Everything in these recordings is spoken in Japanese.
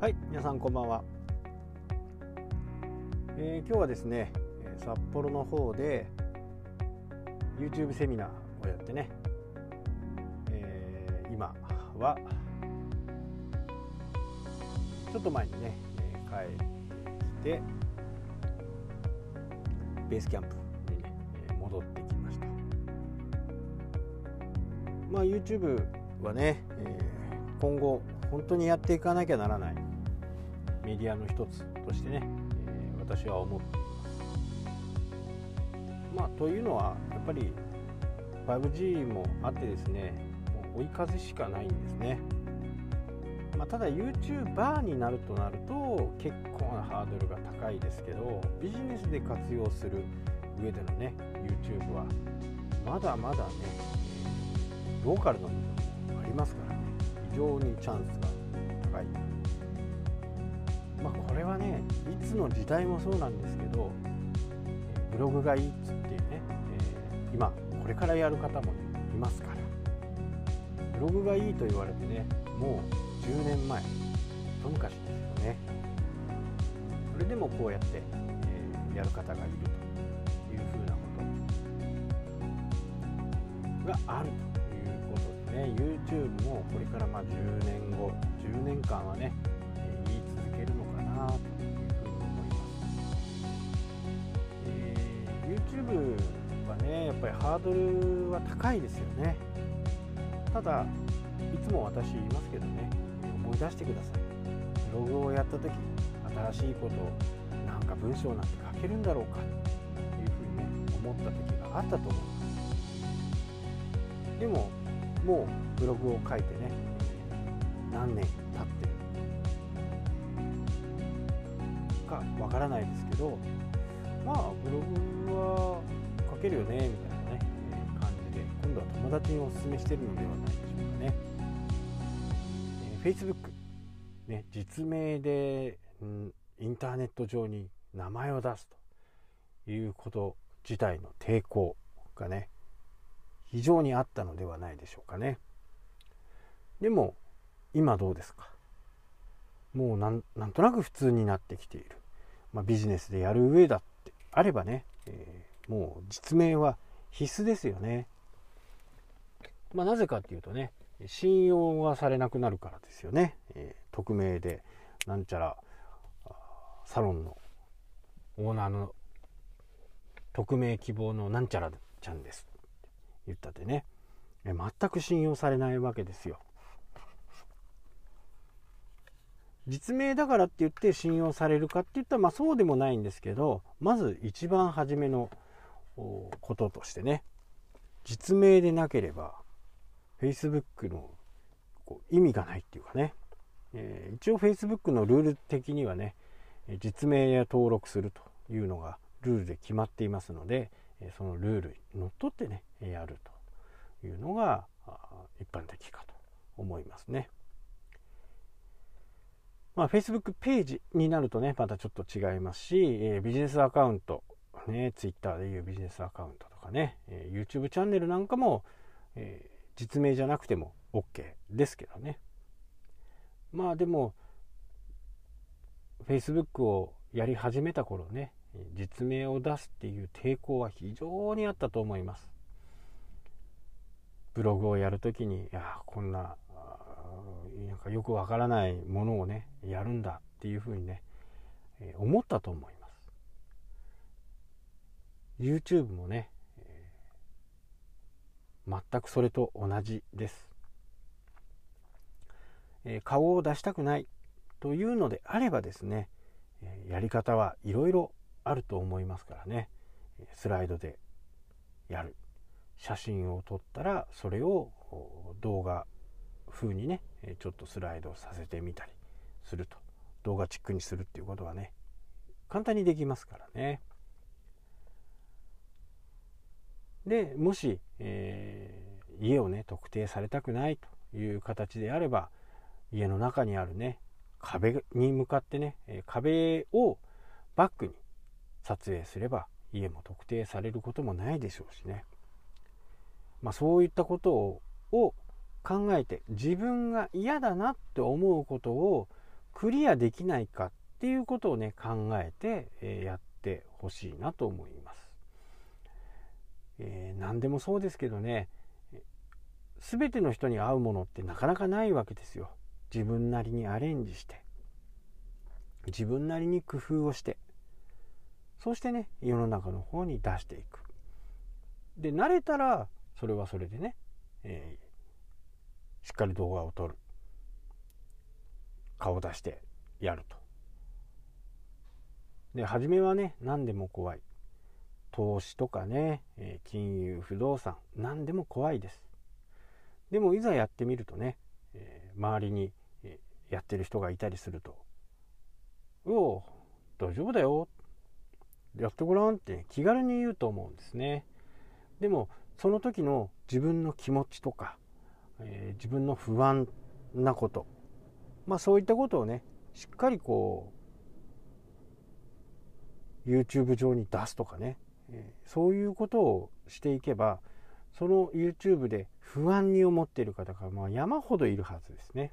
はい皆さんこんばんは、えー、今日はですね札幌の方で YouTube セミナーをやってね、えー、今はちょっと前にね、帰ってきてベースキャンプにね戻ってきました。まあ YouTube はね、えー、今後本当にやっていかなきゃならない。メディアの一つとしてね、えー、私は思っています。まあ、というのはやっぱり 5G もあってですねもう追い風しかないんですね。まあ、ただ YouTuber になるとなると結構なハードルが高いですけどビジネスで活用する上でのね YouTube はまだまだねローカルな部分もありますからね非常にチャンスが高いまあ、これはねいつの時代もそうなんですけどブログがいいっつってね、えー、今これからやる方も、ね、いますから。ブログがいいと言われてねもう10年前一昔ですよね。それでもこうやって、えー、やる方がいるというふうなこと。があるということでね YouTube もこれからまあ10年後10年間はねなというふうに思います、えー、YouTube はねやっぱりハードルは高いですよね。ただいつも私言いますけどね思い出してください。ブログをやった時新しいことをなんか文章なんて書けるんだろうかというふうにね思った時があったと思います。でももうブログを書いてね何年経ってわからないですけどまあブログは書けるよねみたいなね、え感じで今度は友達におすすめしてるのではないでしょうかね。えー、Facebook、ね、実名で、うん、インターネット上に名前を出すということ自体の抵抗がね非常にあったのではないでしょうかね。でも今どうですか？もうなんとなく普通になってきている。まあ、ビジネスでやる上だってあればね、えー、もう実名は必須ですよね。まあ、なぜかっていうとね信用がされなくなるからですよね。えー、匿名でなんちゃらサロンのオーナーの匿名希望のなんちゃらちゃんですって言ったってねえ全く信用されないわけですよ。実名だからって言って信用されるかって言ったらまあそうでもないんですけどまず一番初めのこととしてね実名でなければ Facebook のこう意味がないっていうかね、えー、一応 Facebook のルール的にはね実名や登録するというのがルールで決まっていますのでそのルールにのっとってねやるというのが一般的かと思いますね。まあ、Facebook ページになるとね、またちょっと違いますし、えー、ビジネスアカウント、ね、Twitter でいうビジネスアカウントとかね、えー、YouTube チャンネルなんかも、えー、実名じゃなくても OK ですけどね。まあでも、Facebook をやり始めた頃ね、実名を出すっていう抵抗は非常にあったと思います。ブログをやるときに、いや、こんなかよくわからないものをねやるんだっていうふうにね、えー、思ったと思います。YouTube もね、えー、全くそれと同じです、えー、顔を出したくないというのであればですね、えやり方はいろいろあると思いますからね。スライドでやる。写真を撮ったらそれを動画風にねちょっとスライドさせてみたりすると動画チックにするっていうことはね簡単にできますからね。でもし、えー、家をね特定されたくないという形であれば家の中にあるね壁に向かってね壁をバックに撮影すれば家も特定されることもないでしょうしね。まあそういったことを考えて自分が嫌だなって思うことをクリアできないかっていうことをね考えて、えやってほしいなと思います。えー、何でもそうですけどね全ての人に合うものってなかなかないわけですよ。自分なりにアレンジして自分なりに工夫をしてそしてね世の中の方に出していく。で慣れたらそれはそれでね、えー、かり動画を撮る。顔出してやると。で初めはね何でも怖い。投資とかね、金融不動産何でも怖いです。でもいざやってみるとね、周りにやってる人がいたりすると「うお大丈夫だよ。やってごらん」って気軽に言うと思うんですね。でもその時の自分の気持ちとか、えー、自分の不安なことまあそういったことをねしっかりこう YouTube 上に出すとかね、えー、そういうことをしていけばその YouTube で不安に思っている方がまあ山ほどいるはずですね。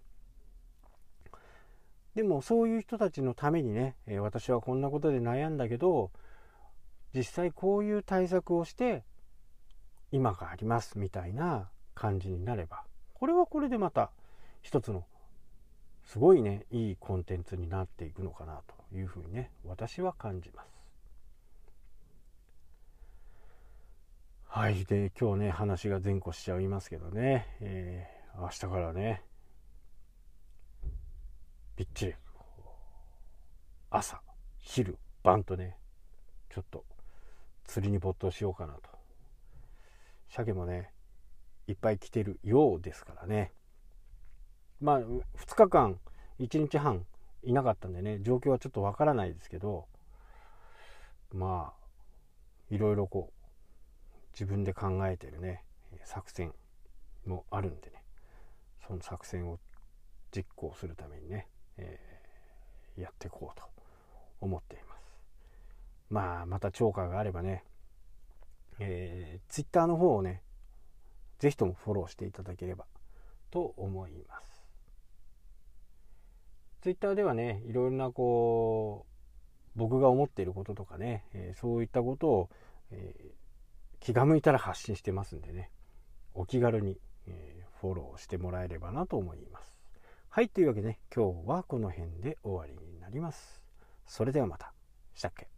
でもそういう人たちのためにね、え私はこんなことで悩んだけど実際こういう対策をして今がありますみたいな感じになればこれはこれでまた一つのすごいねいいコンテンツになっていくのかなというふうにね私は感じます。はいで今日ね話が前後しちゃいますけどね、えー、明日からねびっちり朝昼晩とねちょっと釣りに没頭しようかなと鮭もねいっぱい来てるようですからね。まあ2日間1日半いなかったんでね状況はちょっとわからないですけどまあいろいろこう自分で考えてるね作戦もあるんでね。その作戦を実行するためにね、えー、やっていこうと思っています。まあまた超過があればね、えー、Twitter の方をね是非ともフォローしていただければ。と思います。Twitter ではねいろいろなこう僕が思っていることとかね、えー、そういったことを、えー気が向いたら発信してますんでね。お気軽に、えー、フォローしてもらえればなと思います。はいというわけでね今日はこの辺で終わりになります。それではまた。したっけ？